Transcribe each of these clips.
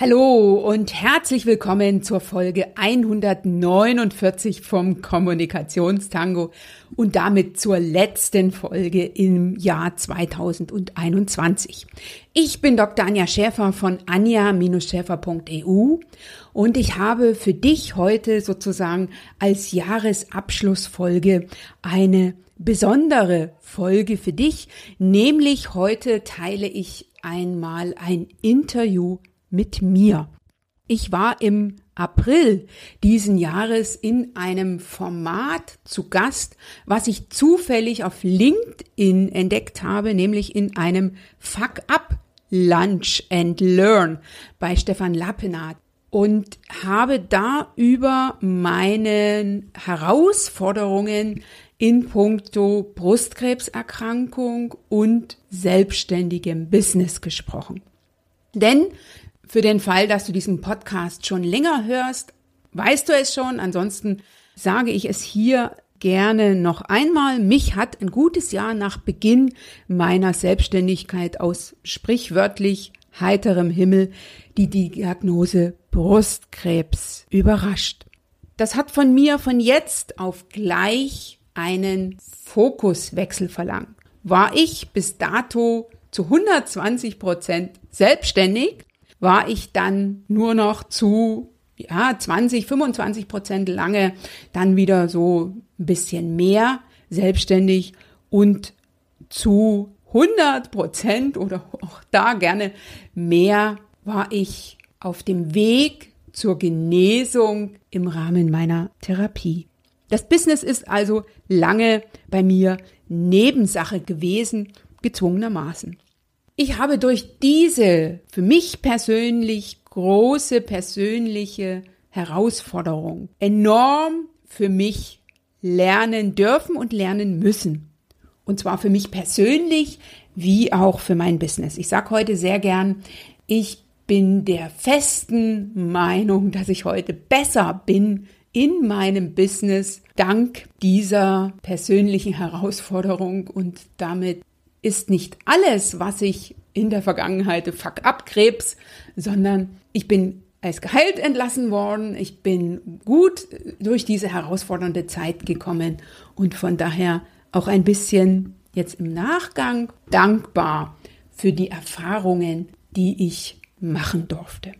Hallo und herzlich willkommen zur Folge 149 vom Kommunikationstango und damit zur letzten Folge im Jahr 2021. Ich bin Dr. Anja Schäfer von anja-schäfer.eu und ich habe für dich heute sozusagen als Jahresabschlussfolge eine besondere Folge für dich, nämlich heute teile ich einmal ein Interview mit mir. Ich war im April diesen Jahres in einem Format zu Gast, was ich zufällig auf LinkedIn entdeckt habe, nämlich in einem Fuck Up Lunch and Learn bei Stefan Lappenat und habe da über meine Herausforderungen in puncto Brustkrebserkrankung und selbstständigem Business gesprochen. Denn für den Fall, dass du diesen Podcast schon länger hörst, weißt du es schon. Ansonsten sage ich es hier gerne noch einmal. Mich hat ein gutes Jahr nach Beginn meiner Selbstständigkeit aus sprichwörtlich heiterem Himmel die Diagnose Brustkrebs überrascht. Das hat von mir von jetzt auf gleich einen Fokuswechsel verlangt. War ich bis dato zu 120 Prozent selbstständig war ich dann nur noch zu ja, 20, 25 Prozent lange, dann wieder so ein bisschen mehr selbstständig und zu 100 Prozent oder auch da gerne mehr war ich auf dem Weg zur Genesung im Rahmen meiner Therapie. Das Business ist also lange bei mir Nebensache gewesen, gezwungenermaßen. Ich habe durch diese für mich persönlich große persönliche Herausforderung enorm für mich lernen dürfen und lernen müssen. Und zwar für mich persönlich wie auch für mein Business. Ich sage heute sehr gern, ich bin der festen Meinung, dass ich heute besser bin in meinem Business dank dieser persönlichen Herausforderung und damit ist nicht alles, was ich in der Vergangenheit fuck up Krebs, sondern ich bin als geheilt entlassen worden. Ich bin gut durch diese herausfordernde Zeit gekommen und von daher auch ein bisschen jetzt im Nachgang dankbar für die Erfahrungen, die ich machen durfte.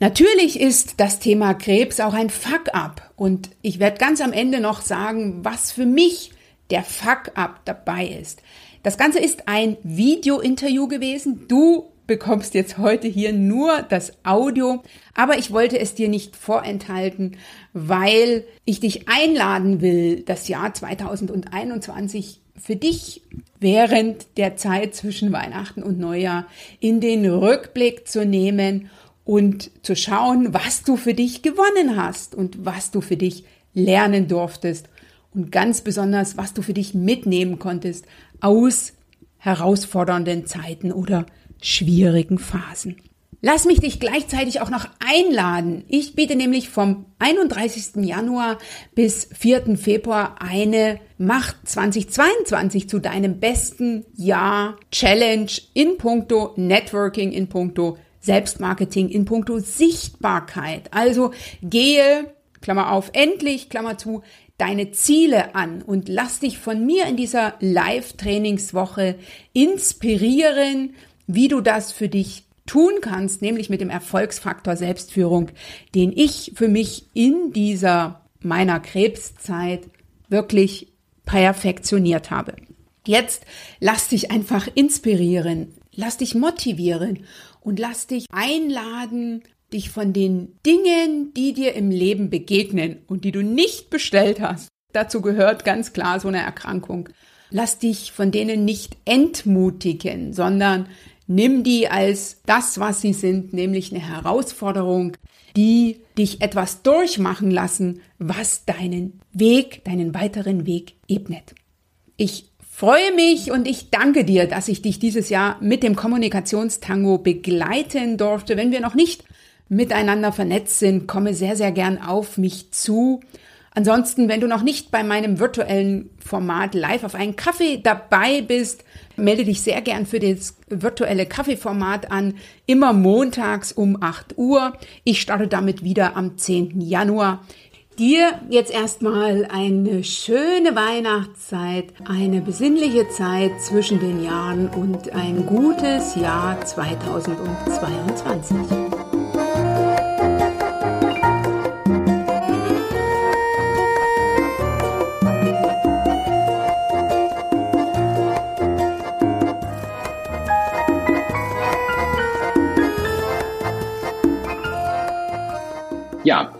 Natürlich ist das Thema Krebs auch ein Fuck-up und ich werde ganz am Ende noch sagen, was für mich der Fuck-up dabei ist. Das Ganze ist ein Video-Interview gewesen. Du bekommst jetzt heute hier nur das Audio, aber ich wollte es dir nicht vorenthalten, weil ich dich einladen will, das Jahr 2021 für dich während der Zeit zwischen Weihnachten und Neujahr in den Rückblick zu nehmen und zu schauen, was du für dich gewonnen hast und was du für dich lernen durftest und ganz besonders, was du für dich mitnehmen konntest aus herausfordernden Zeiten oder schwierigen Phasen. Lass mich dich gleichzeitig auch noch einladen. Ich biete nämlich vom 31. Januar bis 4. Februar eine Macht 2022 zu deinem besten Jahr Challenge in puncto Networking, in puncto Selbstmarketing, in puncto Sichtbarkeit. Also gehe, Klammer auf, endlich, Klammer zu, deine Ziele an und lass dich von mir in dieser Live-Trainingswoche inspirieren, wie du das für dich tun kannst, nämlich mit dem Erfolgsfaktor Selbstführung, den ich für mich in dieser meiner Krebszeit wirklich perfektioniert habe. Jetzt lass dich einfach inspirieren, lass dich motivieren und lass dich einladen, dich von den Dingen, die dir im Leben begegnen und die du nicht bestellt hast, dazu gehört ganz klar so eine Erkrankung, lass dich von denen nicht entmutigen, sondern nimm die als das, was sie sind, nämlich eine Herausforderung, die dich etwas durchmachen lassen, was deinen Weg, deinen weiteren Weg ebnet. Ich freue mich und ich danke dir, dass ich dich dieses Jahr mit dem Kommunikationstango begleiten durfte. Wenn wir noch nicht miteinander vernetzt sind, komme sehr, sehr gern auf mich zu. Ansonsten, wenn du noch nicht bei meinem virtuellen Format live auf einen Kaffee dabei bist, melde dich sehr gern für das virtuelle Kaffeeformat an. Immer montags um 8 Uhr. Ich starte damit wieder am 10. Januar. Dir jetzt erstmal eine schöne Weihnachtszeit, eine besinnliche Zeit zwischen den Jahren und ein gutes Jahr 2022.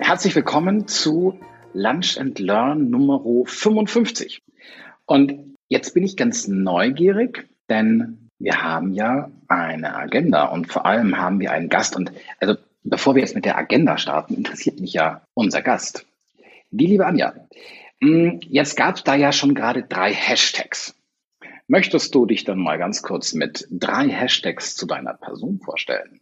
herzlich willkommen zu Lunch and Learn Nummer 55. Und jetzt bin ich ganz neugierig, denn wir haben ja eine Agenda und vor allem haben wir einen Gast. Und also bevor wir jetzt mit der Agenda starten, interessiert mich ja unser Gast. Die liebe Anja. Hm, jetzt gab es da ja schon gerade drei Hashtags. Möchtest du dich dann mal ganz kurz mit drei Hashtags zu deiner Person vorstellen?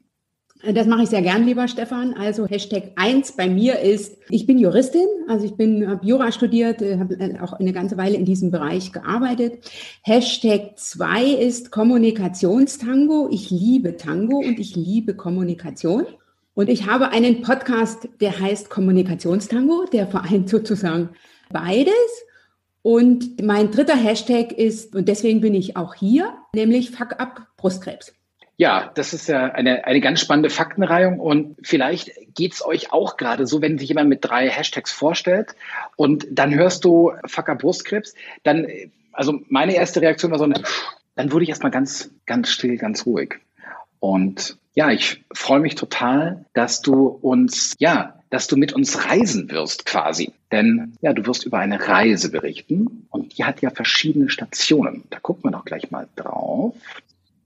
Das mache ich sehr gern, lieber Stefan. Also Hashtag eins bei mir ist, ich bin Juristin, also ich bin, habe Jura studiert, äh, habe äh, auch eine ganze Weile in diesem Bereich gearbeitet. Hashtag zwei ist Kommunikationstango. Ich liebe Tango und ich liebe Kommunikation. Und ich habe einen Podcast, der heißt Kommunikationstango, der vereint sozusagen beides. Und mein dritter Hashtag ist, und deswegen bin ich auch hier, nämlich Fuck up Brustkrebs. Ja, das ist ja eine, eine ganz spannende Faktenreihung und vielleicht geht's euch auch gerade so, wenn sich jemand mit drei Hashtags vorstellt und dann hörst du Fucker Brustkrebs, dann, also meine erste Reaktion war so, eine, dann wurde ich erstmal ganz, ganz still, ganz ruhig. Und ja, ich freue mich total, dass du uns, ja, dass du mit uns reisen wirst quasi. Denn ja, du wirst über eine Reise berichten und die hat ja verschiedene Stationen. Da gucken wir doch gleich mal drauf.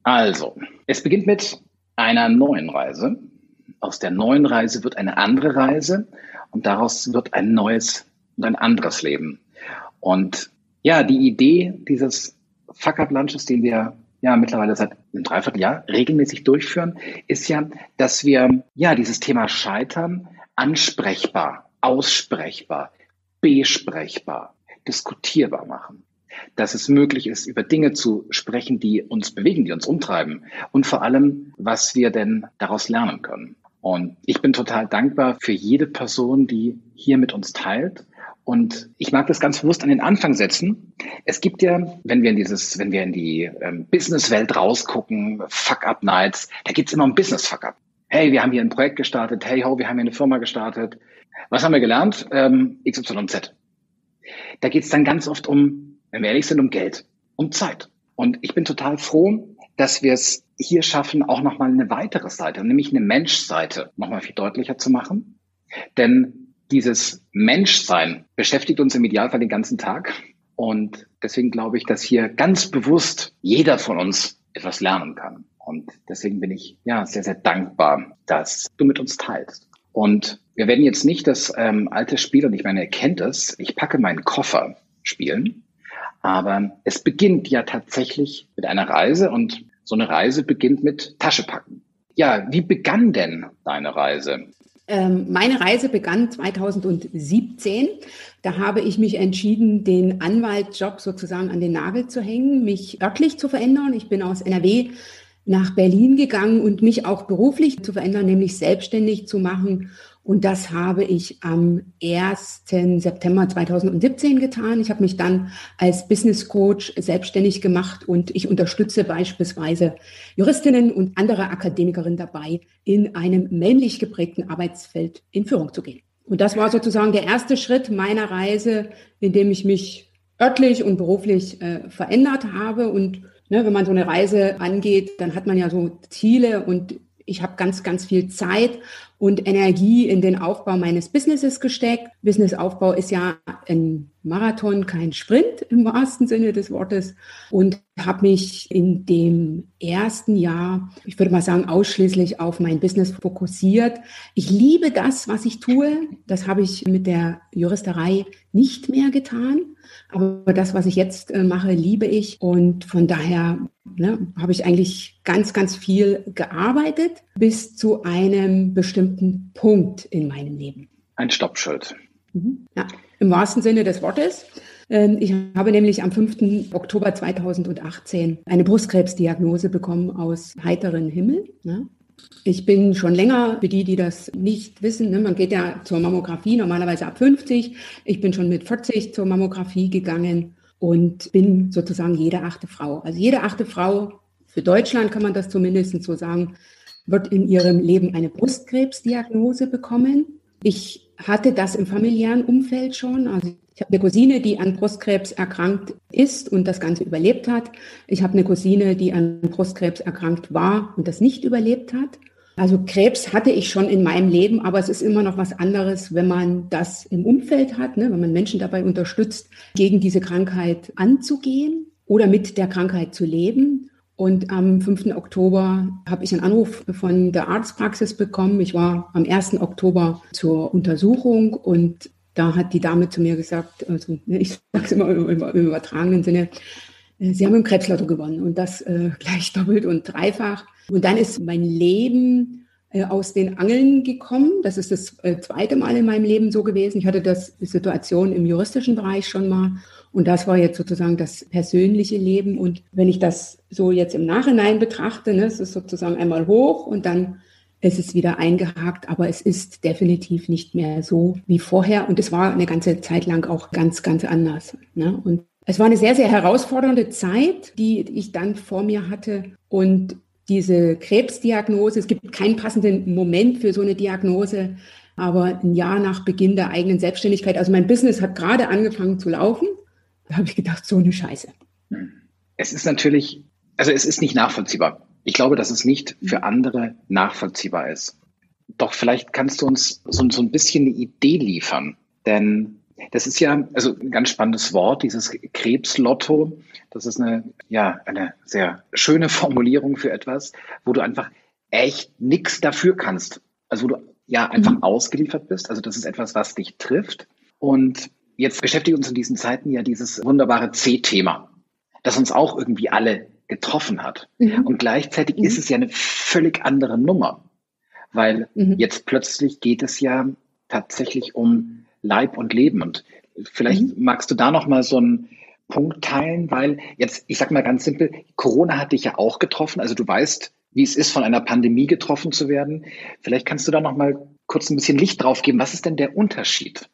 Also, es beginnt mit einer neuen Reise. Aus der neuen Reise wird eine andere Reise und daraus wird ein neues und ein anderes Leben. Und ja, die Idee dieses Fuck-Up-Lunches, den wir ja mittlerweile seit einem Dreivierteljahr regelmäßig durchführen, ist ja, dass wir ja dieses Thema Scheitern ansprechbar, aussprechbar, besprechbar, diskutierbar machen dass es möglich ist, über Dinge zu sprechen, die uns bewegen, die uns umtreiben und vor allem, was wir denn daraus lernen können. Und ich bin total dankbar für jede Person, die hier mit uns teilt. Und ich mag das ganz bewusst an den Anfang setzen. Es gibt ja, wenn wir in dieses, wenn wir in die ähm, Businesswelt rausgucken, Fuck-Up-Nights, da gibt's immer ein Business-Fuck-Up. Hey, wir haben hier ein Projekt gestartet. Hey, ho, wir haben hier eine Firma gestartet. Was haben wir gelernt? Ähm, XYZ. Da geht's dann ganz oft um wenn wir ehrlich sind, um Geld, um Zeit. Und ich bin total froh, dass wir es hier schaffen, auch nochmal eine weitere Seite, nämlich eine Menschseite, nochmal viel deutlicher zu machen. Denn dieses Menschsein beschäftigt uns im Idealfall den ganzen Tag. Und deswegen glaube ich, dass hier ganz bewusst jeder von uns etwas lernen kann. Und deswegen bin ich ja sehr, sehr dankbar, dass du mit uns teilst. Und wir werden jetzt nicht das ähm, alte Spiel, und ich meine, ihr kennt es, ich packe meinen Koffer spielen, aber es beginnt ja tatsächlich mit einer Reise und so eine Reise beginnt mit Taschepacken. Ja, wie begann denn deine Reise? Ähm, meine Reise begann 2017. Da habe ich mich entschieden, den Anwaltjob sozusagen an den Nagel zu hängen, mich örtlich zu verändern. Ich bin aus NRW nach Berlin gegangen und mich auch beruflich zu verändern, nämlich selbstständig zu machen und das habe ich am 1. September 2017 getan. Ich habe mich dann als Business Coach selbstständig gemacht und ich unterstütze beispielsweise Juristinnen und andere Akademikerinnen dabei, in einem männlich geprägten Arbeitsfeld in Führung zu gehen. Und das war sozusagen der erste Schritt meiner Reise, in dem ich mich örtlich und beruflich äh, verändert habe. Und ne, wenn man so eine Reise angeht, dann hat man ja so Ziele und ich habe ganz, ganz viel Zeit und Energie in den Aufbau meines Businesses gesteckt. Businessaufbau ist ja ein Marathon, kein Sprint im wahrsten Sinne des Wortes und habe mich in dem ersten Jahr, ich würde mal sagen, ausschließlich auf mein Business fokussiert. Ich liebe das, was ich tue. Das habe ich mit der Juristerei nicht mehr getan. Aber das, was ich jetzt äh, mache, liebe ich. Und von daher ne, habe ich eigentlich ganz, ganz viel gearbeitet bis zu einem bestimmten Punkt in meinem Leben. Ein Stoppschild. Mhm. Ja, im wahrsten Sinne des Wortes. Ähm, ich habe nämlich am 5. Oktober 2018 eine Brustkrebsdiagnose bekommen aus heiteren Himmel. Ich bin schon länger, für die, die das nicht wissen, ne, man geht ja zur Mammographie normalerweise ab 50. Ich bin schon mit 40 zur Mammographie gegangen und bin sozusagen jede achte Frau. Also jede achte Frau, für Deutschland kann man das zumindest so sagen, wird in ihrem Leben eine Brustkrebsdiagnose bekommen. Ich hatte das im familiären Umfeld schon. Also ich habe eine Cousine, die an Brustkrebs erkrankt ist und das Ganze überlebt hat. Ich habe eine Cousine, die an Brustkrebs erkrankt war und das nicht überlebt hat. Also Krebs hatte ich schon in meinem Leben, aber es ist immer noch was anderes, wenn man das im Umfeld hat, ne? wenn man Menschen dabei unterstützt, gegen diese Krankheit anzugehen oder mit der Krankheit zu leben. Und am 5. Oktober habe ich einen Anruf von der Arztpraxis bekommen. Ich war am 1. Oktober zur Untersuchung und da hat die Dame zu mir gesagt, also ne, ich sage es immer im, im, übertragenen Sinne, äh, Sie haben im Krebslotto gewonnen und das äh, gleich doppelt und dreifach. Und dann ist mein Leben äh, aus den Angeln gekommen. Das ist das äh, zweite Mal in meinem Leben so gewesen. Ich hatte das Situation im juristischen Bereich schon mal und das war jetzt sozusagen das persönliche Leben. Und wenn ich das so jetzt im Nachhinein betrachte, ne, es ist sozusagen einmal hoch und dann ist es wieder eingehakt, aber es ist definitiv nicht mehr so wie vorher. Und es war eine ganze Zeit lang auch ganz, ganz anders. Ne? Und es war eine sehr, sehr herausfordernde Zeit, die ich dann vor mir hatte. Und diese Krebsdiagnose, es gibt keinen passenden Moment für so eine Diagnose, aber ein Jahr nach Beginn der eigenen Selbstständigkeit, also mein Business hat gerade angefangen zu laufen da habe ich gedacht, so eine Scheiße. Es ist natürlich, also es ist nicht nachvollziehbar. Ich glaube, dass es nicht für andere nachvollziehbar ist. Doch vielleicht kannst du uns so, so ein bisschen eine Idee liefern. Denn das ist ja also ein ganz spannendes Wort, dieses Krebslotto. Das ist eine, ja, eine sehr schöne Formulierung für etwas, wo du einfach echt nichts dafür kannst. Also wo du ja einfach mhm. ausgeliefert bist. Also das ist etwas, was dich trifft. Und Jetzt beschäftigt uns in diesen Zeiten ja dieses wunderbare C-Thema, das uns auch irgendwie alle getroffen hat. Mhm. Und gleichzeitig mhm. ist es ja eine völlig andere Nummer, weil mhm. jetzt plötzlich geht es ja tatsächlich um Leib und Leben. Und vielleicht mhm. magst du da noch mal so einen Punkt teilen, weil jetzt, ich sag mal ganz simpel, Corona hat dich ja auch getroffen. Also du weißt, wie es ist, von einer Pandemie getroffen zu werden. Vielleicht kannst du da noch mal kurz ein bisschen Licht drauf geben. Was ist denn der Unterschied?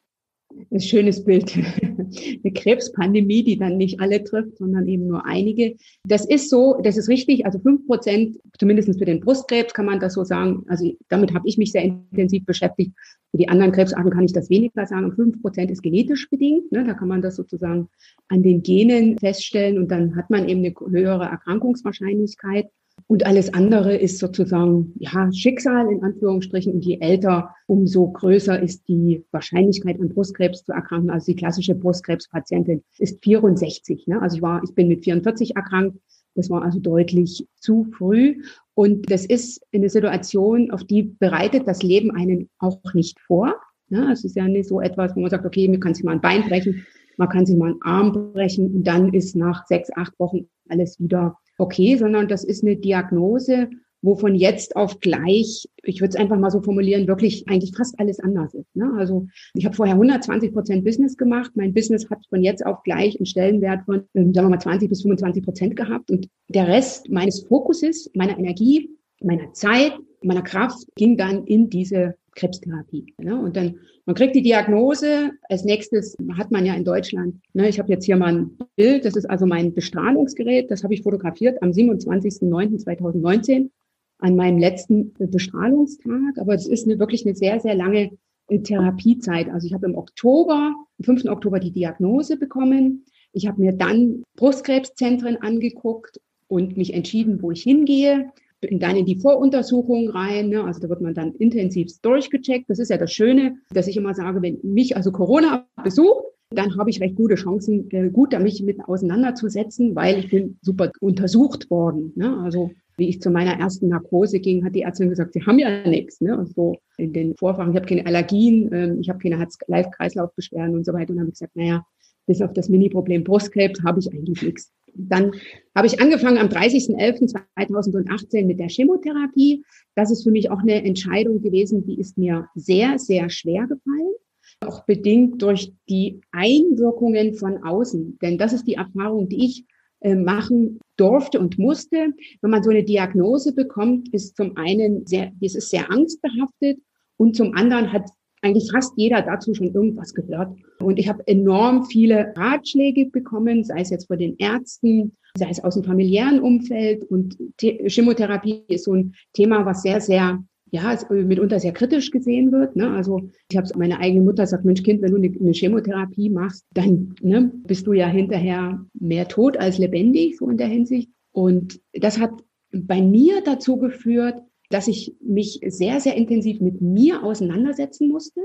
Ein schönes Bild. Eine Krebspandemie, die dann nicht alle trifft, sondern eben nur einige. Das ist so, das ist richtig. Also fünf Prozent, zumindest für den Brustkrebs kann man das so sagen. Also damit habe ich mich sehr intensiv beschäftigt. Für die anderen Krebsarten kann ich das weniger sagen. Fünf Prozent ist genetisch bedingt. Ne? Da kann man das sozusagen an den Genen feststellen und dann hat man eben eine höhere Erkrankungswahrscheinlichkeit. Und alles andere ist sozusagen, ja, Schicksal in Anführungsstrichen. Und je älter, umso größer ist die Wahrscheinlichkeit an Brustkrebs zu erkranken. Also die klassische Brustkrebspatientin ist 64. Ne? Also ich war, ich bin mit 44 erkrankt. Das war also deutlich zu früh. Und das ist eine Situation, auf die bereitet das Leben einen auch nicht vor. Ne? Es ist ja nicht so etwas, wo man sagt, okay, mir kann sich mal ein Bein brechen, man kann sich mal einen Arm brechen und dann ist nach sechs, acht Wochen alles wieder okay, sondern das ist eine Diagnose, wo von jetzt auf gleich, ich würde es einfach mal so formulieren, wirklich eigentlich fast alles anders ist. Ne? Also ich habe vorher 120 Prozent Business gemacht. Mein Business hat von jetzt auf gleich einen Stellenwert von, ähm, sagen wir mal, 20 bis 25 Prozent gehabt. Und der Rest meines Fokuses, meiner Energie, meiner Zeit, meiner Kraft ging dann in diese Krebstherapie. Ne? Und dann, man kriegt die Diagnose. Als nächstes hat man ja in Deutschland, ne, ich habe jetzt hier mal ein Bild, das ist also mein Bestrahlungsgerät, das habe ich fotografiert am 27.09.2019 an meinem letzten Bestrahlungstag. Aber es ist eine, wirklich eine sehr, sehr lange äh, Therapiezeit. Also ich habe im Oktober, am 5. Oktober die Diagnose bekommen. Ich habe mir dann Brustkrebszentren angeguckt und mich entschieden, wo ich hingehe dann in die Voruntersuchung rein. Ne? Also da wird man dann intensiv durchgecheckt. Das ist ja das Schöne, dass ich immer sage, wenn mich also Corona besucht, dann habe ich recht gute Chancen, äh, gut mich mit auseinanderzusetzen, weil ich bin super untersucht worden. Ne? Also wie ich zu meiner ersten Narkose ging, hat die Ärztin gesagt, sie haben ja nichts. Ne? Und so in den Vorfahren, ich habe keine Allergien, ähm, ich habe keine Herz-Kreislauf-Beschwerden und so weiter. Und dann habe ich gesagt, naja, bis auf das Mini-Problem Brustkrebs habe ich eigentlich nichts. Dann habe ich angefangen am 30.11.2018 mit der Chemotherapie. Das ist für mich auch eine Entscheidung gewesen, die ist mir sehr, sehr schwer gefallen, auch bedingt durch die Einwirkungen von außen. Denn das ist die Erfahrung, die ich äh, machen durfte und musste. Wenn man so eine Diagnose bekommt, ist zum einen sehr, ist es sehr angstbehaftet und zum anderen hat eigentlich fast jeder dazu schon irgendwas gehört. Und ich habe enorm viele Ratschläge bekommen, sei es jetzt von den Ärzten, sei es aus dem familiären Umfeld. Und Chemotherapie ist so ein Thema, was sehr, sehr ja, mitunter sehr kritisch gesehen wird. Ne? Also ich habe meine eigene Mutter sagt, Mensch Kind, wenn du eine, eine Chemotherapie machst, dann ne, bist du ja hinterher mehr tot als lebendig, so in der Hinsicht. Und das hat bei mir dazu geführt, dass ich mich sehr, sehr intensiv mit mir auseinandersetzen musste.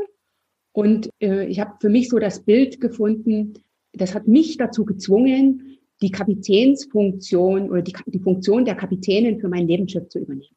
Und äh, ich habe für mich so das Bild gefunden, das hat mich dazu gezwungen, die Kapitänsfunktion oder die, die Funktion der Kapitänin für mein Lebensschiff zu übernehmen.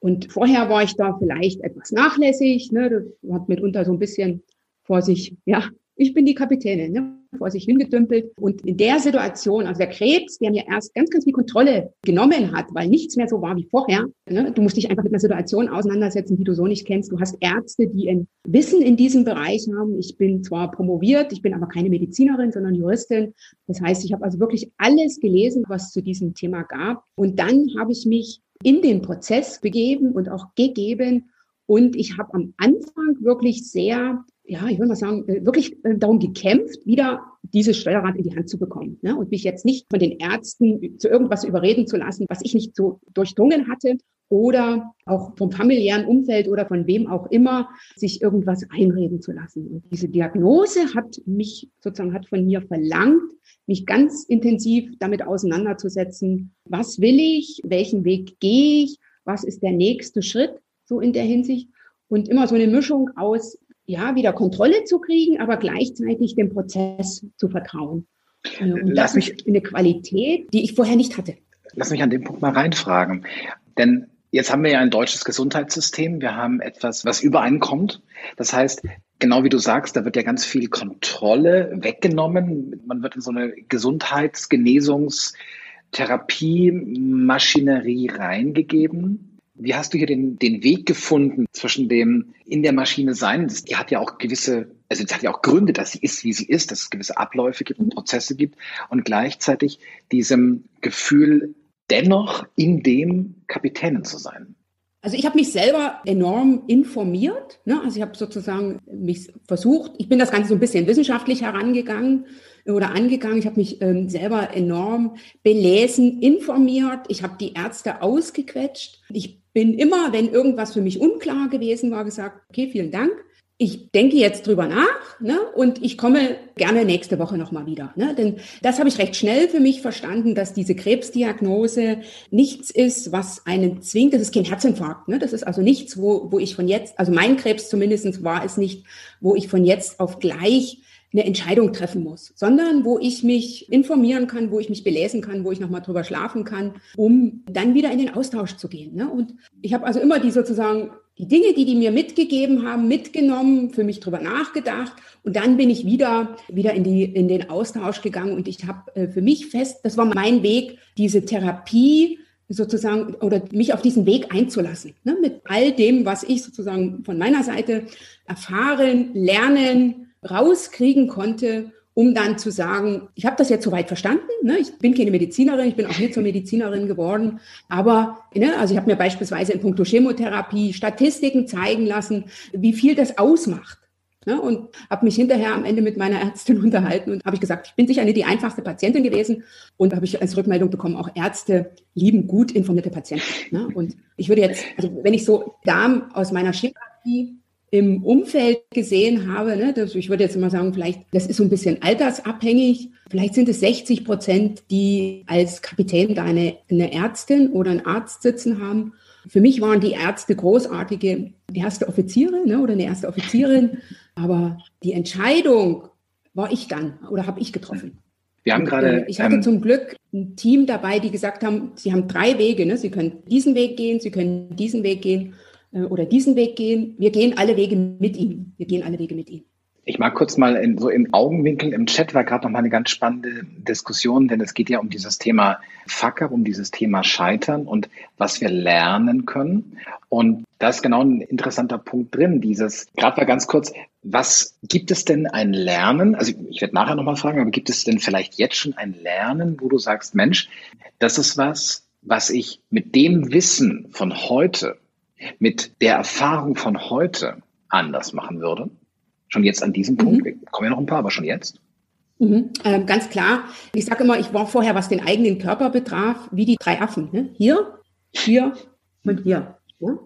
Und vorher war ich da vielleicht etwas nachlässig, ne, das hat mitunter so ein bisschen vor sich, ja, ich bin die Kapitänin, ne? Vor sich hingedümpelt. Und in der Situation, also der Krebs, der mir erst ganz, ganz viel Kontrolle genommen hat, weil nichts mehr so war wie vorher. Ne? Du musst dich einfach mit einer Situation auseinandersetzen, die du so nicht kennst. Du hast Ärzte, die ein Wissen in diesem Bereich haben. Ich bin zwar promoviert, ich bin aber keine Medizinerin, sondern Juristin. Das heißt, ich habe also wirklich alles gelesen, was zu diesem Thema gab. Und dann habe ich mich in den Prozess begeben und auch gegeben. Und ich habe am Anfang wirklich sehr ja, ich würde mal sagen, äh, wirklich äh, darum gekämpft, wieder dieses Steuerrad in die Hand zu bekommen. Ne? Und mich jetzt nicht von den Ärzten zu irgendwas überreden zu lassen, was ich nicht so durchdrungen hatte oder auch vom familiären Umfeld oder von wem auch immer sich irgendwas einreden zu lassen. Und diese Diagnose hat mich sozusagen, hat von mir verlangt, mich ganz intensiv damit auseinanderzusetzen. Was will ich? Welchen Weg gehe ich? Was ist der nächste Schritt? So in der Hinsicht. Und immer so eine Mischung aus ja, wieder Kontrolle zu kriegen, aber gleichzeitig dem Prozess zu vertrauen. Und Lass das mich, ist eine Qualität, die ich vorher nicht hatte. Lass mich an dem Punkt mal reinfragen. Denn jetzt haben wir ja ein deutsches Gesundheitssystem. Wir haben etwas, was übereinkommt. Das heißt, genau wie du sagst, da wird ja ganz viel Kontrolle weggenommen. Man wird in so eine Gesundheitsgenesungs- Therapie-Maschinerie reingegeben. Wie hast du hier den, den Weg gefunden zwischen dem in der Maschine sein? Das, die hat ja auch gewisse, also die hat ja auch Gründe, dass sie ist, wie sie ist, dass es gewisse Abläufe gibt und Prozesse gibt und gleichzeitig diesem Gefühl, dennoch in dem Kapitänin zu sein. Also ich habe mich selber enorm informiert. Ne? Also ich habe sozusagen mich versucht, ich bin das Ganze so ein bisschen wissenschaftlich herangegangen oder angegangen. Ich habe mich ähm, selber enorm belesen, informiert. Ich habe die Ärzte ausgequetscht. Ich bin immer, wenn irgendwas für mich unklar gewesen war, gesagt, okay, vielen Dank. Ich denke jetzt drüber nach ne, und ich komme gerne nächste Woche nochmal wieder. Ne, denn das habe ich recht schnell für mich verstanden, dass diese Krebsdiagnose nichts ist, was einen zwingt. Das ist kein Herzinfarkt. Ne, das ist also nichts, wo, wo ich von jetzt, also mein Krebs zumindest war es nicht, wo ich von jetzt auf gleich eine Entscheidung treffen muss, sondern wo ich mich informieren kann, wo ich mich belesen kann, wo ich nochmal drüber schlafen kann, um dann wieder in den Austausch zu gehen. Ne? Und ich habe also immer die sozusagen die Dinge, die die mir mitgegeben haben, mitgenommen, für mich drüber nachgedacht und dann bin ich wieder wieder in die in den Austausch gegangen und ich habe äh, für mich fest, das war mein Weg, diese Therapie sozusagen oder mich auf diesen Weg einzulassen, ne, mit all dem, was ich sozusagen von meiner Seite erfahren, lernen, rauskriegen konnte, um dann zu sagen, ich habe das jetzt soweit verstanden, ne? ich bin keine Medizinerin, ich bin auch nie zur Medizinerin geworden, aber ne, also ich habe mir beispielsweise in puncto Chemotherapie Statistiken zeigen lassen, wie viel das ausmacht. Ne? Und habe mich hinterher am Ende mit meiner Ärztin unterhalten und habe ich gesagt, ich bin sicher nicht die einfachste Patientin gewesen und habe ich als Rückmeldung bekommen, auch Ärzte lieben gut informierte Patienten. Ne? Und ich würde jetzt, also wenn ich so Darm aus meiner Chemotherapie im Umfeld gesehen habe, ne, das, ich würde jetzt mal sagen, vielleicht, das ist so ein bisschen altersabhängig. Vielleicht sind es 60 Prozent, die als Kapitän da eine, eine Ärztin oder einen Arzt sitzen haben. Für mich waren die Ärzte großartige erste Offiziere ne, oder eine erste Offizierin. Aber die Entscheidung war ich dann oder habe ich getroffen. Wir haben gerade. Äh, ich hatte ähm, zum Glück ein Team dabei, die gesagt haben, sie haben drei Wege. Ne? Sie können diesen Weg gehen, sie können diesen Weg gehen. Äh, oder diesen Weg gehen. Wir gehen alle Wege mit ihm. Wir gehen alle Wege mit ihm. Ich mag kurz mal in, so im Augenwinkel im Chat war gerade noch mal eine ganz spannende Diskussion, denn es geht ja um dieses Thema Fuck-up, um dieses Thema Scheitern und was wir lernen können. Und da ist genau ein interessanter Punkt drin. Dieses, gerade mal ganz kurz, Was gibt es denn ein Lernen? Also ich werde nachher nochmal fragen, aber gibt es denn vielleicht jetzt schon ein Lernen, wo du sagst, Mensch, das ist was, was ich mit dem Wissen von heute, mit der Erfahrung von heute anders machen würde? Schon jetzt an diesem Punkt? Mhm. Kommen ja noch ein paar, aber schon jetzt? Mhm, ähm, ganz klar. Ich sage immer, ich war vorher, was den eigenen Körper betraf, wie die drei Affen. Ne? Hier, hier und hier. Ne?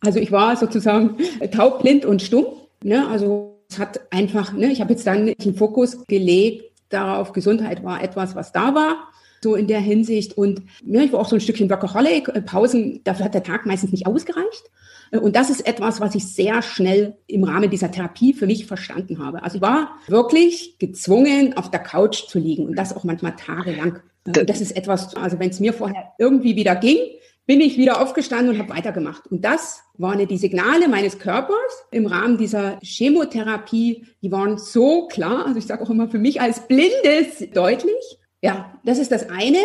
Also ich war sozusagen taub, blind und stumm. Ne? Also es hat einfach, ne, ich habe jetzt dann den Fokus gelegt darauf, Gesundheit war etwas, was da war so in der Hinsicht. Und ja, ich war auch so ein Stückchen Workaholic. Äh, Pausen, dafür hat der Tag meistens nicht ausgereicht. Äh, und das ist etwas, was ich sehr schnell im Rahmen dieser Therapie für mich verstanden habe. Also ich war wirklich gezwungen, auf der Couch zu liegen und das auch manchmal tagelang. Äh, und das ist etwas, also wenn es mir vorher irgendwie wieder ging, bin ich wieder aufgestanden und habe weitergemacht. Und das waren die Signale meines Körpers im Rahmen dieser Chemotherapie, die waren so klar, also ich sage auch immer für mich als Blindes deutlich. Ja, das ist das eine.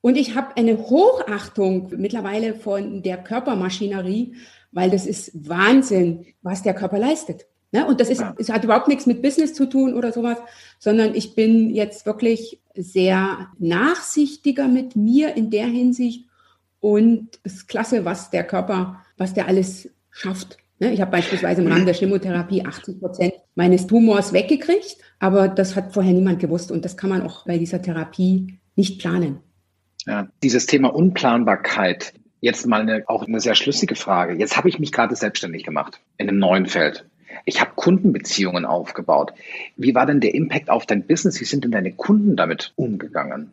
Und ich habe eine Hochachtung mittlerweile von der Körpermaschinerie, weil das ist Wahnsinn, was der Körper leistet. Ne? Und das ist, es hat überhaupt nichts mit Business zu tun oder sowas, sondern ich bin jetzt wirklich sehr nachsichtiger mit mir in der Hinsicht. Und es ist klasse, was der Körper, was der alles schafft. Ne? Ich habe beispielsweise im Rahmen der Chemotherapie 80 Prozent meines Tumors weggekriegt, aber das hat vorher niemand gewusst und das kann man auch bei dieser Therapie nicht planen. Ja, dieses Thema Unplanbarkeit, jetzt mal eine, auch eine sehr schlüssige Frage. Jetzt habe ich mich gerade selbstständig gemacht in einem neuen Feld. Ich habe Kundenbeziehungen aufgebaut. Wie war denn der Impact auf dein Business? Wie sind denn deine Kunden damit umgegangen?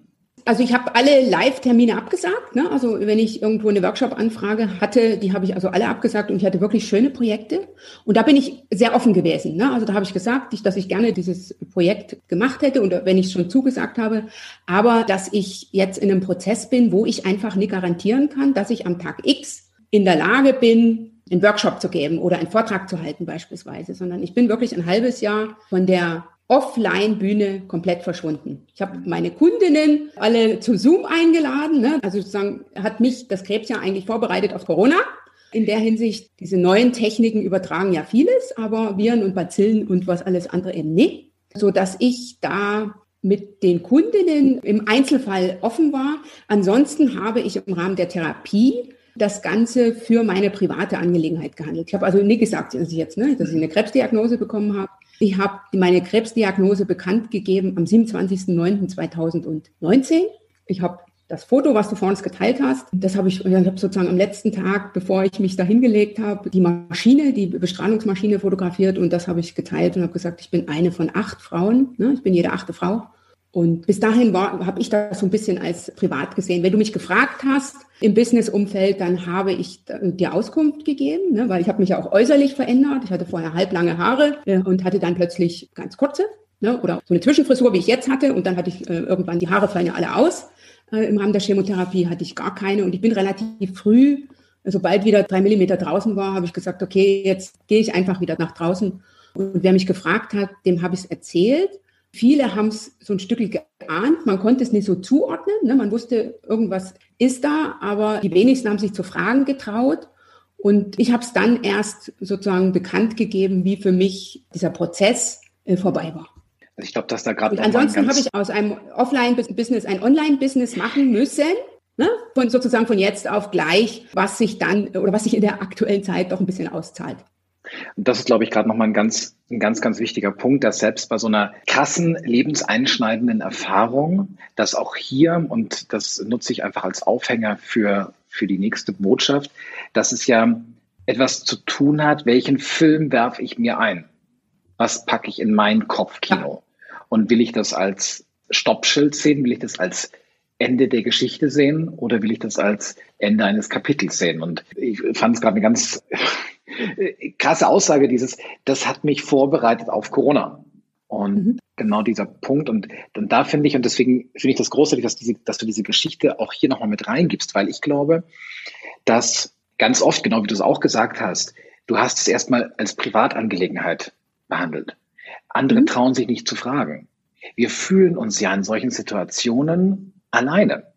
Also ich habe alle Live-Termine abgesagt. Ne? Also wenn ich irgendwo eine Workshop-Anfrage hatte, die habe ich also alle abgesagt und ich hatte wirklich schöne Projekte. Und da bin ich sehr offen gewesen. Ne? Also da habe ich gesagt, dass ich gerne dieses Projekt gemacht hätte und wenn ich es schon zugesagt habe, aber dass ich jetzt in einem Prozess bin, wo ich einfach nicht garantieren kann, dass ich am Tag X in der Lage bin, einen Workshop zu geben oder einen Vortrag zu halten beispielsweise, sondern ich bin wirklich ein halbes Jahr von der Offline-Bühne komplett verschwunden. Ich habe meine Kundinnen alle zu Zoom eingeladen. Ne? Also sozusagen hat mich das Krebs ja eigentlich vorbereitet auf Corona. In der Hinsicht, diese neuen Techniken übertragen ja vieles, aber Viren und Bazillen und was alles andere eben nicht. So dass ich da mit den Kundinnen im Einzelfall offen war. Ansonsten habe ich im Rahmen der Therapie das Ganze für meine private Angelegenheit gehandelt. Ich habe also nie gesagt, dass ich jetzt, ne, dass ich eine Krebsdiagnose bekommen habe. Ich habe meine Krebsdiagnose bekannt gegeben am 27.09.2019. Ich habe das Foto, was du vor uns geteilt hast, das habe ich, ich habe sozusagen am letzten Tag, bevor ich mich da hingelegt habe, die Maschine, die Bestrahlungsmaschine fotografiert und das habe ich geteilt und habe gesagt, ich bin eine von acht Frauen. Ne? Ich bin jede achte Frau. Und bis dahin habe ich das so ein bisschen als privat gesehen. Wenn du mich gefragt hast im Business-Umfeld, dann habe ich dir Auskunft gegeben, ne, weil ich habe mich ja auch äußerlich verändert. Ich hatte vorher halblange Haare äh, und hatte dann plötzlich ganz kurze ne, oder so eine Zwischenfrisur, wie ich jetzt hatte. Und dann hatte ich äh, irgendwann die Haare fallen ja alle aus. Äh, Im Rahmen der Chemotherapie hatte ich gar keine und ich bin relativ früh, sobald wieder drei Millimeter draußen war, habe ich gesagt, okay, jetzt gehe ich einfach wieder nach draußen. Und wer mich gefragt hat, dem habe ich es erzählt. Viele haben es so ein Stück geahnt, man konnte es nicht so zuordnen, ne? man wusste, irgendwas ist da, aber die wenigsten haben sich zu fragen getraut. Und ich habe es dann erst sozusagen bekannt gegeben, wie für mich dieser Prozess äh, vorbei war. Also ich glaube, dass da gerade. Ansonsten habe ich aus einem Offline-Business ein Online-Business machen müssen. Ne? Von sozusagen von jetzt auf gleich, was sich dann oder was sich in der aktuellen Zeit doch ein bisschen auszahlt. Und das ist, glaube ich, gerade nochmal ein ganz, ein ganz, ganz wichtiger Punkt, dass selbst bei so einer krassen, lebenseinschneidenden Erfahrung, dass auch hier, und das nutze ich einfach als Aufhänger für, für die nächste Botschaft, dass es ja etwas zu tun hat, welchen Film werfe ich mir ein? Was packe ich in mein Kopfkino? Und will ich das als Stoppschild sehen? Will ich das als Ende der Geschichte sehen oder will ich das als Ende eines Kapitels sehen? Und ich fand es gerade eine ganz krasse Aussage dieses, das hat mich vorbereitet auf Corona. Und mhm. genau dieser Punkt. Und dann da finde ich, und deswegen finde ich das großartig, dass, diese, dass du diese Geschichte auch hier nochmal mit reingibst, weil ich glaube, dass ganz oft, genau wie du es auch gesagt hast, du hast es erstmal als Privatangelegenheit behandelt. Andere mhm. trauen sich nicht zu fragen. Wir fühlen uns ja in solchen Situationen alleine.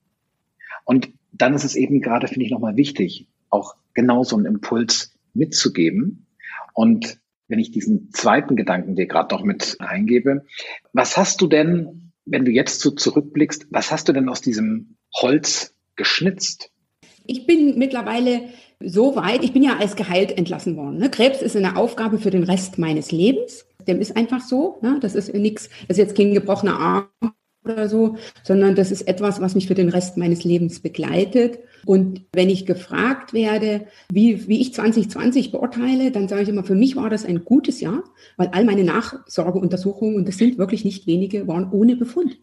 Und dann ist es eben gerade, finde ich, nochmal wichtig, auch genau so einen Impuls mitzugeben und wenn ich diesen zweiten Gedanken dir gerade noch mit reingebe. Was hast du denn, wenn du jetzt so zurückblickst, was hast du denn aus diesem Holz geschnitzt? Ich bin mittlerweile so weit, ich bin ja als geheilt entlassen worden. Ne? Krebs ist eine Aufgabe für den Rest meines Lebens. Dem ist einfach so. Ne? Das ist nichts, das ist jetzt kein gebrochener Arm oder so, sondern das ist etwas, was mich für den Rest meines Lebens begleitet. Und wenn ich gefragt werde, wie, wie ich 2020 beurteile, dann sage ich immer, für mich war das ein gutes Jahr, weil all meine Nachsorgeuntersuchungen, und das sind wirklich nicht wenige, waren ohne Befund.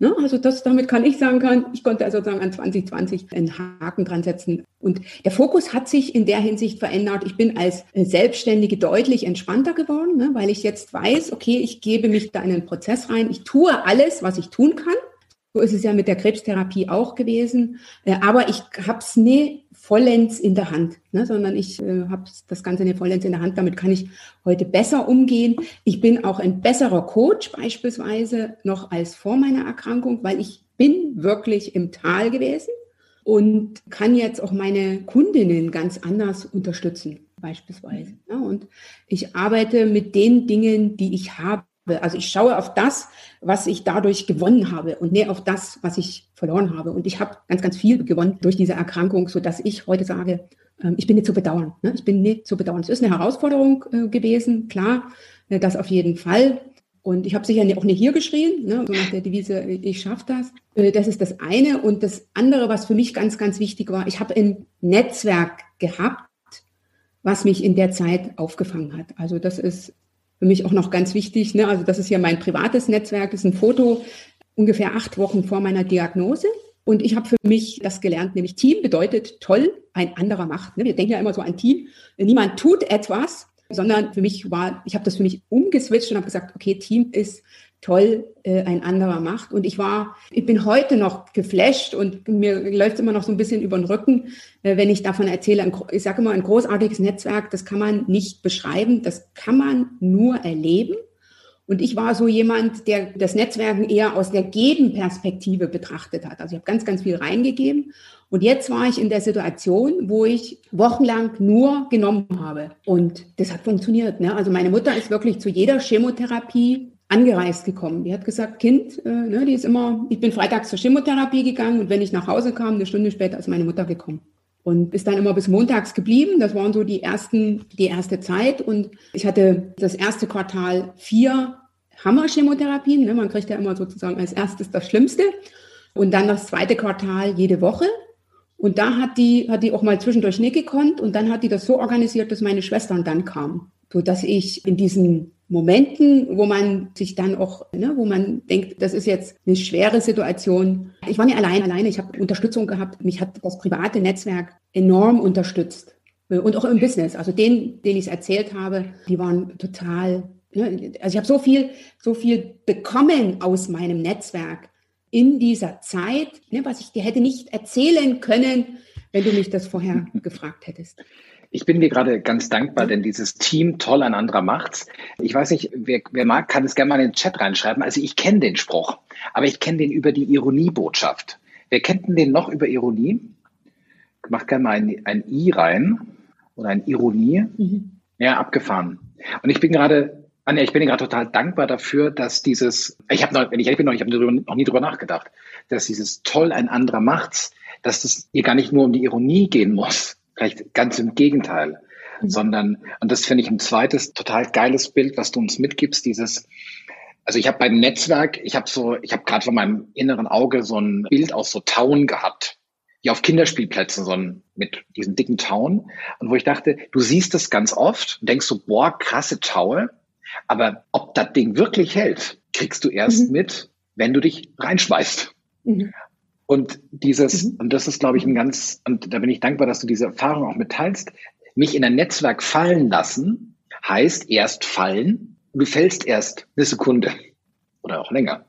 Ne? Also das, damit kann ich sagen kann, ich konnte also sozusagen an 2020 einen Haken dran setzen. Und der Fokus hat sich in der Hinsicht verändert. Ich bin als Selbstständige deutlich entspannter geworden, ne? weil ich jetzt weiß, okay, ich gebe mich da in einen Prozess rein. Ich tue alles, was ich tun kann. So ist es ja mit der Krebstherapie auch gewesen. Äh, aber ich habe es nie vollends in der Hand, ne, sondern ich äh, habe das Ganze nicht vollends in der Hand. Damit kann ich heute besser umgehen. Ich bin auch ein besserer Coach beispielsweise noch als vor meiner Erkrankung, weil ich bin wirklich im Tal gewesen und kann jetzt auch meine Kundinnen ganz anders unterstützen beispielsweise. Ja, und ich arbeite mit den Dingen, die ich habe. Also ich schaue auf das, was ich dadurch gewonnen habe und nicht auf das, was ich verloren habe. Und ich habe ganz, ganz viel gewonnen durch diese Erkrankung, so dass ich heute sage, äh, ich bin nicht zu bedauern. Ne? Ich bin nicht zu bedauern. Es ist eine Herausforderung äh, gewesen, klar, äh, das auf jeden Fall. Und ich habe sicher auch nicht hier geschrien, ne, so nach der Devise, ich schaffe das. Äh, das ist das eine. Und das andere, was für mich ganz, ganz wichtig war, ich habe ein Netzwerk gehabt, was mich in der Zeit aufgefangen hat. Also das ist für mich auch noch ganz wichtig. Ne? Also das ist ja mein privates Netzwerk, ist ein Foto ungefähr acht Wochen vor meiner Diagnose. Und ich habe für mich das gelernt, nämlich Team bedeutet toll, ein anderer macht. Ne? Wir denken ja immer so an Team. Niemand tut etwas, sondern für mich war, ich habe das für mich umgeswitcht und habe gesagt, okay, Team ist toll äh, ein anderer macht. Und ich war, ich bin heute noch geflasht und mir läuft immer noch so ein bisschen über den Rücken, äh, wenn ich davon erzähle. Ein, ich sage immer, ein großartiges Netzwerk, das kann man nicht beschreiben, das kann man nur erleben. Und ich war so jemand, der das Netzwerken eher aus der Geben-Perspektive betrachtet hat. Also ich habe ganz, ganz viel reingegeben. Und jetzt war ich in der Situation, wo ich wochenlang nur genommen habe. Und das hat funktioniert. Ne? Also meine Mutter ist wirklich zu jeder Chemotherapie angereist gekommen. Die hat gesagt, Kind, äh, ne, die ist immer, ich bin freitags zur Chemotherapie gegangen und wenn ich nach Hause kam, eine Stunde später ist meine Mutter gekommen. Und ist dann immer bis montags geblieben. Das waren so die ersten, die erste Zeit. Und ich hatte das erste Quartal vier Hammer-Chemotherapien. Ne? Man kriegt ja immer sozusagen als erstes das Schlimmste. Und dann das zweite Quartal jede Woche. Und da hat die, hat die auch mal zwischendurch nicht gekonnt. Und dann hat die das so organisiert, dass meine Schwestern dann kamen. So dass ich in diesen Momenten, wo man sich dann auch, ne, wo man denkt, das ist jetzt eine schwere Situation. Ich war nicht allein, alleine. Ich habe Unterstützung gehabt. Mich hat das private Netzwerk enorm unterstützt. Und auch im Business. Also denen, denen ich es erzählt habe, die waren total, ne, also ich habe so viel, so viel bekommen aus meinem Netzwerk in dieser Zeit, ne, was ich dir hätte nicht erzählen können, wenn du mich das vorher gefragt hättest. Ich bin dir gerade ganz dankbar, denn dieses Team toll ein anderer macht's. Ich weiß nicht, wer, wer mag, kann es gerne mal in den Chat reinschreiben. Also ich kenne den Spruch, aber ich kenne den über die Ironiebotschaft. Wer kennt denn den noch über Ironie? Mach gerne mal ein, ein I rein oder ein Ironie. Mhm. Ja, abgefahren. Und ich bin gerade, Anja, ich bin gerade total dankbar dafür, dass dieses, ich habe noch, wenn ich ehrlich bin, noch, ich habe noch nie drüber nachgedacht, dass dieses toll ein anderer macht's, dass es ihr gar nicht nur um die Ironie gehen muss, Vielleicht ganz im Gegenteil. Mhm. Sondern, und das finde ich ein zweites total geiles Bild, was du uns mitgibst, dieses, also ich habe beim Netzwerk, ich habe so, ich habe gerade von meinem inneren Auge so ein Bild aus so Tauen gehabt, wie auf Kinderspielplätzen, so ein, mit diesen dicken Tauen. Und wo ich dachte, du siehst das ganz oft und denkst so, boah, krasse Taue. Aber ob das Ding wirklich hält, kriegst du erst mhm. mit, wenn du dich reinschmeißt. Mhm. Und dieses, mhm. und das ist, glaube ich, ein ganz, und da bin ich dankbar, dass du diese Erfahrung auch mitteilst, mich in ein Netzwerk fallen lassen, heißt erst fallen, du fällst erst eine Sekunde oder auch länger.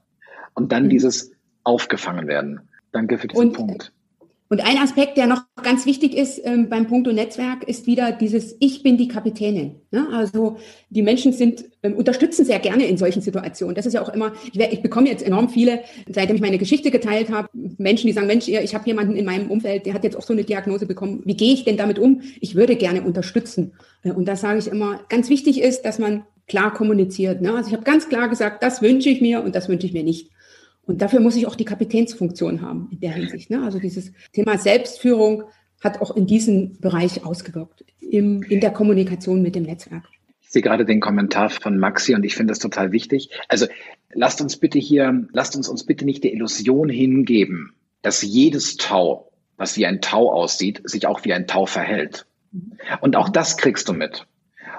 Und dann mhm. dieses aufgefangen werden. Danke für diesen und, Punkt. Und ein Aspekt, der noch ganz wichtig ist ähm, beim Punkto Netzwerk, ist wieder dieses Ich bin die Kapitänin. Ne? Also die Menschen sind ähm, unterstützen sehr gerne in solchen Situationen. Das ist ja auch immer, ich, ich bekomme jetzt enorm viele, seitdem ich meine Geschichte geteilt habe, Menschen, die sagen, Mensch, ich habe jemanden in meinem Umfeld, der hat jetzt auch so eine Diagnose bekommen. Wie gehe ich denn damit um? Ich würde gerne unterstützen. Äh, und da sage ich immer, ganz wichtig ist, dass man klar kommuniziert. Ne? Also ich habe ganz klar gesagt, das wünsche ich mir und das wünsche ich mir nicht. Und dafür muss ich auch die Kapitänsfunktion haben in der Hinsicht. Ne? Also dieses Thema Selbstführung hat auch in diesem Bereich ausgewirkt, im, in der Kommunikation mit dem Netzwerk. Ich sehe gerade den Kommentar von Maxi und ich finde das total wichtig. Also lasst uns bitte hier, lasst uns uns bitte nicht der Illusion hingeben, dass jedes Tau, was wie ein Tau aussieht, sich auch wie ein Tau verhält. Und auch das kriegst du mit.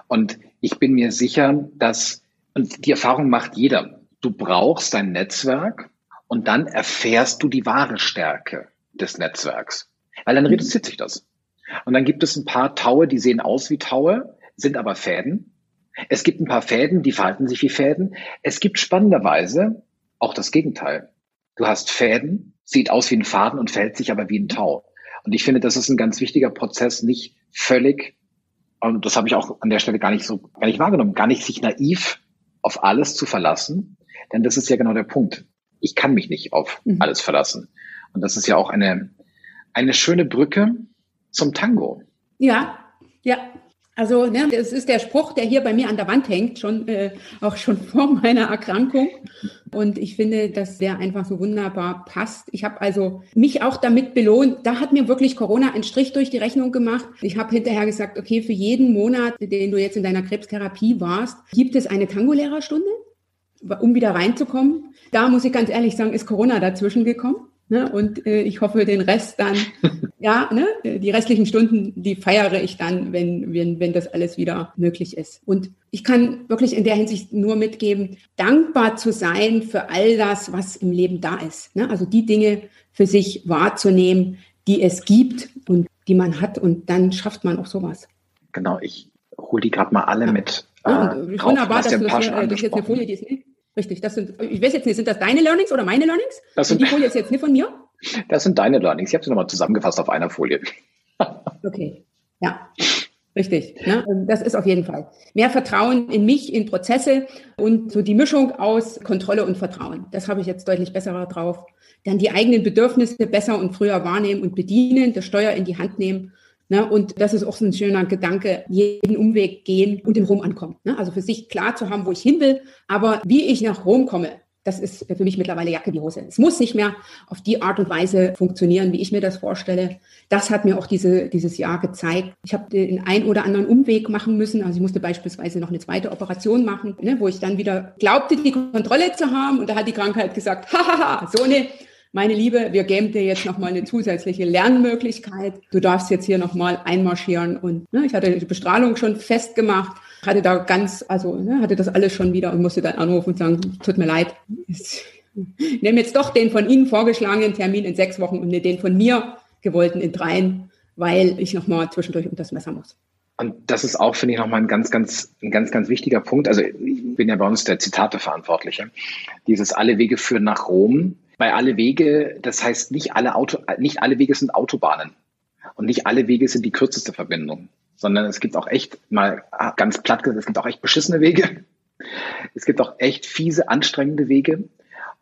Und ich bin mir sicher, dass, und die Erfahrung macht jeder, du brauchst dein Netzwerk, und dann erfährst du die wahre Stärke des Netzwerks. Weil dann mhm. reduziert sich das. Und dann gibt es ein paar Taue, die sehen aus wie Taue, sind aber Fäden. Es gibt ein paar Fäden, die verhalten sich wie Fäden. Es gibt spannenderweise auch das Gegenteil. Du hast Fäden, sieht aus wie ein Faden und fällt sich aber wie ein Tau. Und ich finde, das ist ein ganz wichtiger Prozess, nicht völlig, und das habe ich auch an der Stelle gar nicht so, gar nicht wahrgenommen, gar nicht sich naiv auf alles zu verlassen. Denn das ist ja genau der Punkt ich kann mich nicht auf mhm. alles verlassen. Und das ist ja auch eine, eine schöne Brücke zum Tango. Ja, ja. Also ne, das ist der Spruch, der hier bei mir an der Wand hängt, schon äh, auch schon vor meiner Erkrankung. Und ich finde, dass der einfach so wunderbar passt. Ich habe also mich auch damit belohnt. Da hat mir wirklich Corona einen Strich durch die Rechnung gemacht. Ich habe hinterher gesagt, okay, für jeden Monat, den du jetzt in deiner Krebstherapie warst, gibt es eine Tango-Lehrerstunde um wieder reinzukommen. Da muss ich ganz ehrlich sagen, ist Corona dazwischen gekommen. Ne? Und äh, ich hoffe, den Rest dann, ja, ne? die restlichen Stunden, die feiere ich dann, wenn, wenn, wenn das alles wieder möglich ist. Und ich kann wirklich in der Hinsicht nur mitgeben, dankbar zu sein für all das, was im Leben da ist. Ne? Also die Dinge für sich wahrzunehmen, die es gibt und die man hat. Und dann schafft man auch sowas. Genau, ich hole die gerade mal alle ja. mit. Ja, äh, wunderbar, dass du das, hier, das jetzt eine Folie, die ist nicht. Richtig, das sind, ich weiß jetzt nicht, sind das deine Learnings oder meine Learnings? Das sind, die Folie ist jetzt nicht von mir? Das sind deine Learnings. Ich habe sie nochmal zusammengefasst auf einer Folie. okay, ja, richtig. Ne? Das ist auf jeden Fall. Mehr Vertrauen in mich, in Prozesse und so die Mischung aus Kontrolle und Vertrauen. Das habe ich jetzt deutlich besser drauf. Dann die eigenen Bedürfnisse besser und früher wahrnehmen und bedienen, das Steuer in die Hand nehmen Ne? Und das ist auch so ein schöner Gedanke, jeden Umweg gehen und in Rom ankommen. Ne? Also für sich klar zu haben, wo ich hin will, aber wie ich nach Rom komme, das ist für mich mittlerweile Jacke wie Hose. Es muss nicht mehr auf die Art und Weise funktionieren, wie ich mir das vorstelle. Das hat mir auch diese, dieses Jahr gezeigt. Ich habe den ein oder anderen Umweg machen müssen. Also ich musste beispielsweise noch eine zweite Operation machen, ne, wo ich dann wieder glaubte, die Kontrolle zu haben. Und da hat die Krankheit gesagt, hahaha, so eine meine Liebe, wir geben dir jetzt nochmal eine zusätzliche Lernmöglichkeit. Du darfst jetzt hier nochmal einmarschieren. Und ne, ich hatte die Bestrahlung schon festgemacht, hatte da ganz, also ne, hatte das alles schon wieder und musste dann anrufen und sagen, tut mir leid, ich nehme jetzt doch den von Ihnen vorgeschlagenen Termin in sechs Wochen und den von mir gewollten in dreien, weil ich nochmal zwischendurch unter das Messer muss. Und das ist auch, finde ich, nochmal ein ganz, ganz, ein ganz, ganz wichtiger Punkt. Also ich bin ja bei uns der Zitate-Verantwortliche. Dieses alle Wege führen nach Rom bei alle Wege, das heißt nicht alle Auto, nicht alle Wege sind Autobahnen und nicht alle Wege sind die kürzeste Verbindung, sondern es gibt auch echt mal ganz platt gesagt, es gibt auch echt beschissene Wege. Es gibt auch echt fiese, anstrengende Wege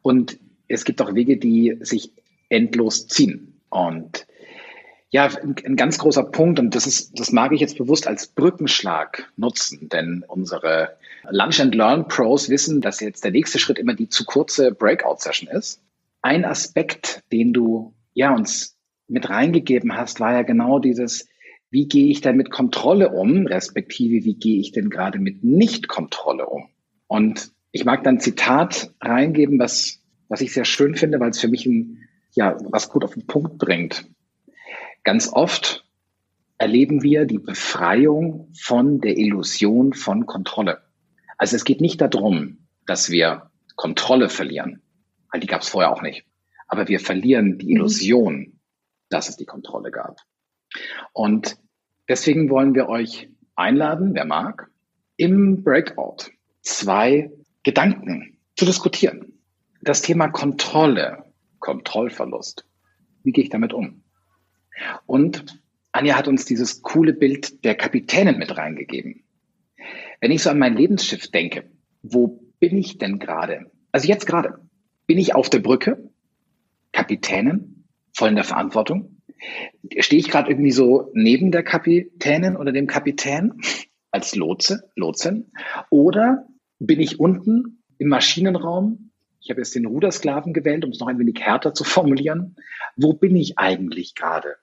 und es gibt auch Wege, die sich endlos ziehen. Und ja, ein, ganz großer Punkt, und das ist, das mag ich jetzt bewusst als Brückenschlag nutzen, denn unsere Lunch and Learn Pros wissen, dass jetzt der nächste Schritt immer die zu kurze Breakout-Session ist. Ein Aspekt, den du ja uns mit reingegeben hast, war ja genau dieses, wie gehe ich denn mit Kontrolle um, respektive wie gehe ich denn gerade mit Nicht-Kontrolle um? Und ich mag dann ein Zitat reingeben, was, was ich sehr schön finde, weil es für mich ein, ja, was gut auf den Punkt bringt. Ganz oft erleben wir die Befreiung von der Illusion von Kontrolle. Also es geht nicht darum, dass wir Kontrolle verlieren weil die gab es vorher auch nicht. Aber wir verlieren die mhm. Illusion, mhm. dass es die Kontrolle gab. Und deswegen wollen wir euch einladen, wer mag, im Breakout zwei Gedanken zu diskutieren. Das Thema Kontrolle, Kontrollverlust. Wie gehe ich damit um? Und Anja hat uns dieses coole Bild der Kapitänin mit reingegeben. Wenn ich so an mein Lebensschiff denke, wo bin ich denn gerade? Also jetzt gerade. Bin ich auf der Brücke? Kapitänin? Voll in der Verantwortung? Stehe ich gerade irgendwie so neben der Kapitänin oder dem Kapitän als Lotse, Lotsin? Oder bin ich unten im Maschinenraum? Ich habe jetzt den Rudersklaven gewählt, um es noch ein wenig härter zu formulieren. Wo bin ich eigentlich gerade?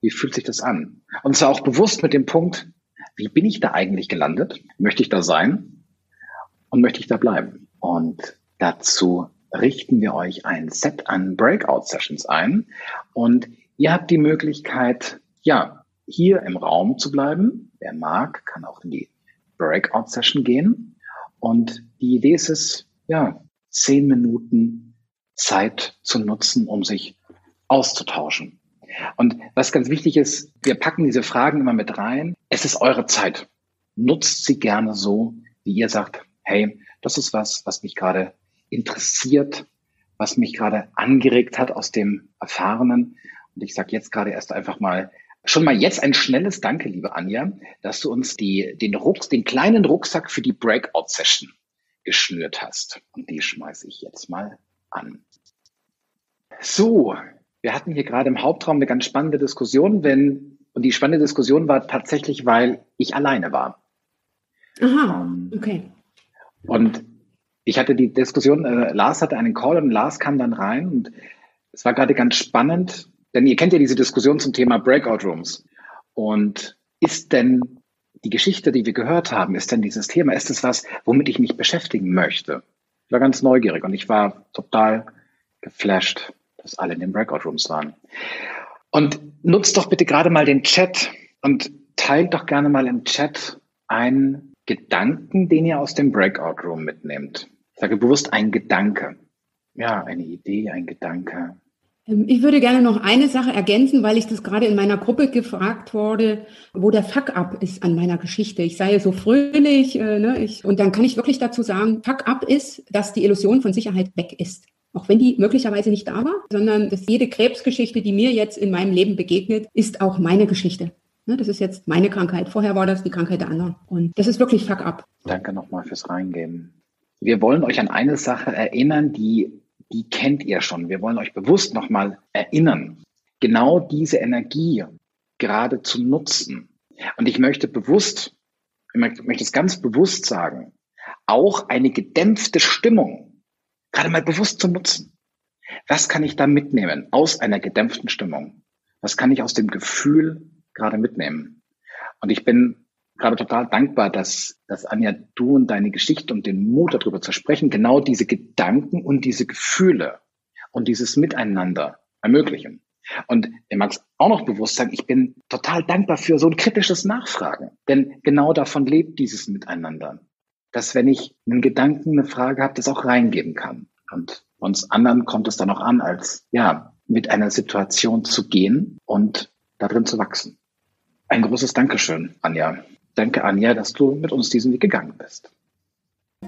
Wie fühlt sich das an? Und zwar auch bewusst mit dem Punkt, wie bin ich da eigentlich gelandet? Möchte ich da sein? Und möchte ich da bleiben? Und dazu richten wir euch ein Set an Breakout-Sessions ein. Und ihr habt die Möglichkeit, ja, hier im Raum zu bleiben. Wer mag, kann auch in die Breakout-Session gehen. Und die Idee ist es, ja, zehn Minuten Zeit zu nutzen, um sich auszutauschen. Und was ganz wichtig ist, wir packen diese Fragen immer mit rein. Es ist eure Zeit. Nutzt sie gerne so, wie ihr sagt, hey, das ist was, was mich gerade interessiert, was mich gerade angeregt hat aus dem Erfahrenen. Und ich sage jetzt gerade erst einfach mal, schon mal jetzt ein schnelles Danke, liebe Anja, dass du uns die, den, Rucks, den kleinen Rucksack für die Breakout-Session geschnürt hast. Und die schmeiße ich jetzt mal an. So, wir hatten hier gerade im Hauptraum eine ganz spannende Diskussion, wenn, und die spannende Diskussion war tatsächlich, weil ich alleine war. Aha, ähm, okay. Und ich hatte die Diskussion, äh, Lars hatte einen Call und Lars kam dann rein und es war gerade ganz spannend, denn ihr kennt ja diese Diskussion zum Thema Breakout Rooms. Und ist denn die Geschichte, die wir gehört haben, ist denn dieses Thema, ist es was, womit ich mich beschäftigen möchte? Ich war ganz neugierig und ich war total geflasht, dass alle in den Breakout Rooms waren. Und nutzt doch bitte gerade mal den Chat und teilt doch gerne mal im Chat einen Gedanken, den ihr aus dem Breakout Room mitnehmt. Sage bewusst ein Gedanke. Ja, eine Idee, ein Gedanke. Ähm, ich würde gerne noch eine Sache ergänzen, weil ich das gerade in meiner Gruppe gefragt wurde, wo der Fuck-up ist an meiner Geschichte. Ich sei so fröhlich, äh, ne, ich, und dann kann ich wirklich dazu sagen, Fuck-up ist, dass die Illusion von Sicherheit weg ist. Auch wenn die möglicherweise nicht da war, sondern dass jede Krebsgeschichte, die mir jetzt in meinem Leben begegnet, ist auch meine Geschichte. Ne, das ist jetzt meine Krankheit. Vorher war das die Krankheit der anderen. Und das ist wirklich Fuck-up. Danke nochmal fürs Reingeben. Wir wollen euch an eine Sache erinnern, die, die kennt ihr schon. Wir wollen euch bewusst nochmal erinnern, genau diese Energie gerade zu nutzen. Und ich möchte bewusst, ich möchte es ganz bewusst sagen, auch eine gedämpfte Stimmung gerade mal bewusst zu nutzen. Was kann ich da mitnehmen aus einer gedämpften Stimmung? Was kann ich aus dem Gefühl gerade mitnehmen? Und ich bin gerade total dankbar, dass, dass Anja, du und deine Geschichte und den Mut darüber zu sprechen, genau diese Gedanken und diese Gefühle und dieses Miteinander ermöglichen. Und ich mag es auch noch bewusst sagen, ich bin total dankbar für so ein kritisches Nachfragen. Denn genau davon lebt dieses Miteinander. Dass wenn ich einen Gedanken, eine Frage habe, das auch reingeben kann. Und uns anderen kommt es dann auch an, als ja, mit einer Situation zu gehen und darin zu wachsen. Ein großes Dankeschön, Anja. Danke, Anja, dass du mit uns diesen Weg gegangen bist.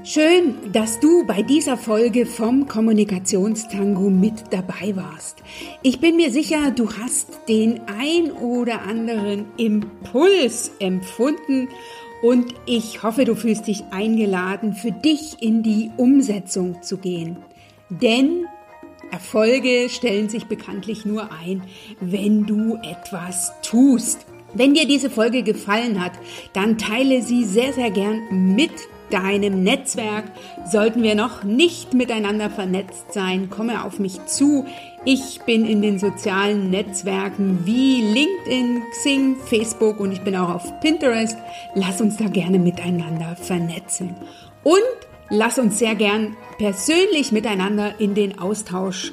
Schön, dass du bei dieser Folge vom Kommunikationstango mit dabei warst. Ich bin mir sicher, du hast den ein oder anderen Impuls empfunden und ich hoffe, du fühlst dich eingeladen, für dich in die Umsetzung zu gehen. Denn Erfolge stellen sich bekanntlich nur ein, wenn du etwas tust. Wenn dir diese Folge gefallen hat, dann teile sie sehr, sehr gern mit deinem Netzwerk. Sollten wir noch nicht miteinander vernetzt sein, komme auf mich zu. Ich bin in den sozialen Netzwerken wie LinkedIn, Xing, Facebook und ich bin auch auf Pinterest. Lass uns da gerne miteinander vernetzen. Und lass uns sehr gern persönlich miteinander in den Austausch